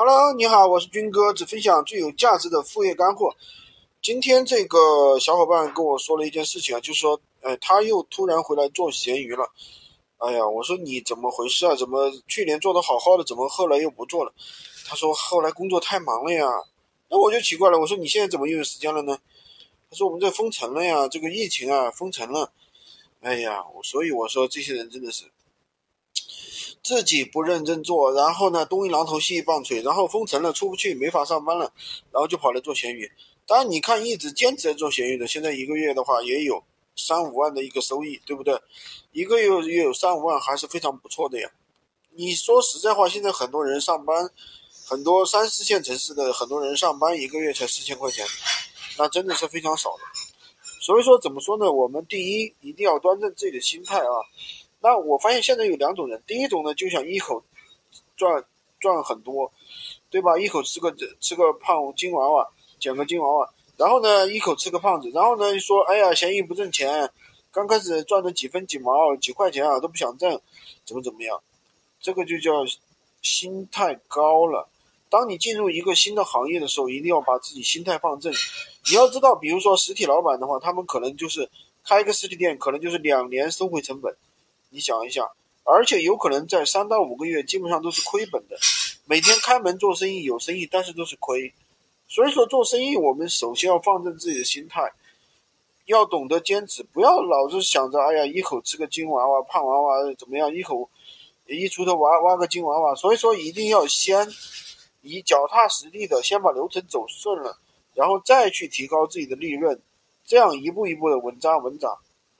Hello，你好，我是军哥，只分享最有价值的副业干货。今天这个小伙伴跟我说了一件事情啊，就是说，哎，他又突然回来做闲鱼了。哎呀，我说你怎么回事啊？怎么去年做的好好的，怎么后来又不做了？他说后来工作太忙了呀。那我就奇怪了，我说你现在怎么又有时间了呢？他说我们这封城了呀，这个疫情啊封城了。哎呀，我所以我说这些人真的是。自己不认真做，然后呢，东一榔头西一棒槌，然后封城了，出不去，没法上班了，然后就跑来做闲鱼。当然，你看一直坚持在做闲鱼的，现在一个月的话也有三五万的一个收益，对不对？一个月也有三五万，还是非常不错的呀。你说实在话，现在很多人上班，很多三四线城市的很多人上班一个月才四千块钱，那真的是非常少的。所以说，怎么说呢？我们第一一定要端正自己的心态啊。那我发现现在有两种人，第一种呢就想一口赚赚很多，对吧？一口吃个吃个胖金娃娃，捡个金娃娃，然后呢一口吃个胖子，然后呢说哎呀闲鱼不挣钱，刚开始赚的几分几毛几块钱啊都不想挣，怎么怎么样？这个就叫心态高了。当你进入一个新的行业的时候，一定要把自己心态放正。你要知道，比如说实体老板的话，他们可能就是开一个实体店，可能就是两年收回成本。你想一想，而且有可能在三到五个月基本上都是亏本的，每天开门做生意有生意，但是都是亏。所以说做生意，我们首先要放正自己的心态，要懂得坚持，不要老是想着哎呀一口吃个金娃娃、胖娃娃怎么样，一口一锄头挖挖个金娃娃。所以说一定要先以脚踏实地的先把流程走顺了，然后再去提高自己的利润，这样一步一步的稳扎稳打。